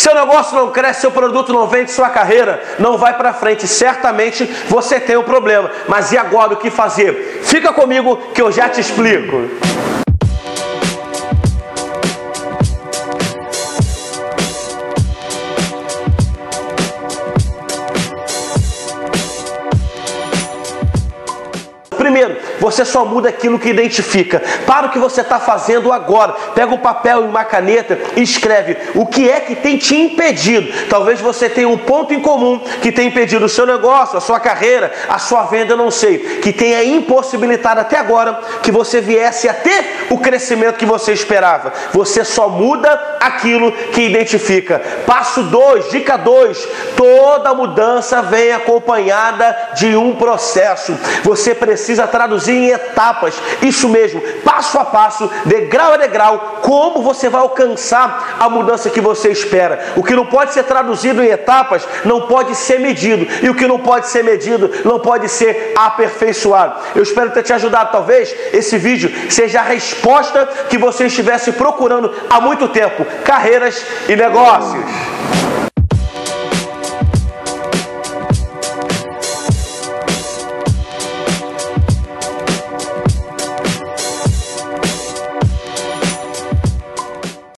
Seu negócio não cresce, seu produto não vende, sua carreira não vai para frente. Certamente você tem um problema. Mas e agora o que fazer? Fica comigo que eu já te explico. Primeiro, você só muda aquilo que identifica. Para o que você está fazendo agora. Pega um papel e uma caneta e escreve o que é que tem te impedido. Talvez você tenha um ponto em comum que tem impedido o seu negócio, a sua carreira, a sua venda, não sei. Que tenha impossibilitado até agora que você viesse a ter o crescimento que você esperava. Você só muda aquilo que identifica. Passo 2, dica 2. Toda mudança vem acompanhada de um processo. Você precisa precisa em etapas, isso mesmo, passo a passo, degrau a degrau, como você vai alcançar a mudança que você espera. O que não pode ser traduzido em etapas não pode ser medido, e o que não pode ser medido não pode ser aperfeiçoado. Eu espero ter te ajudado. Talvez esse vídeo seja a resposta que você estivesse procurando há muito tempo: carreiras e negócios.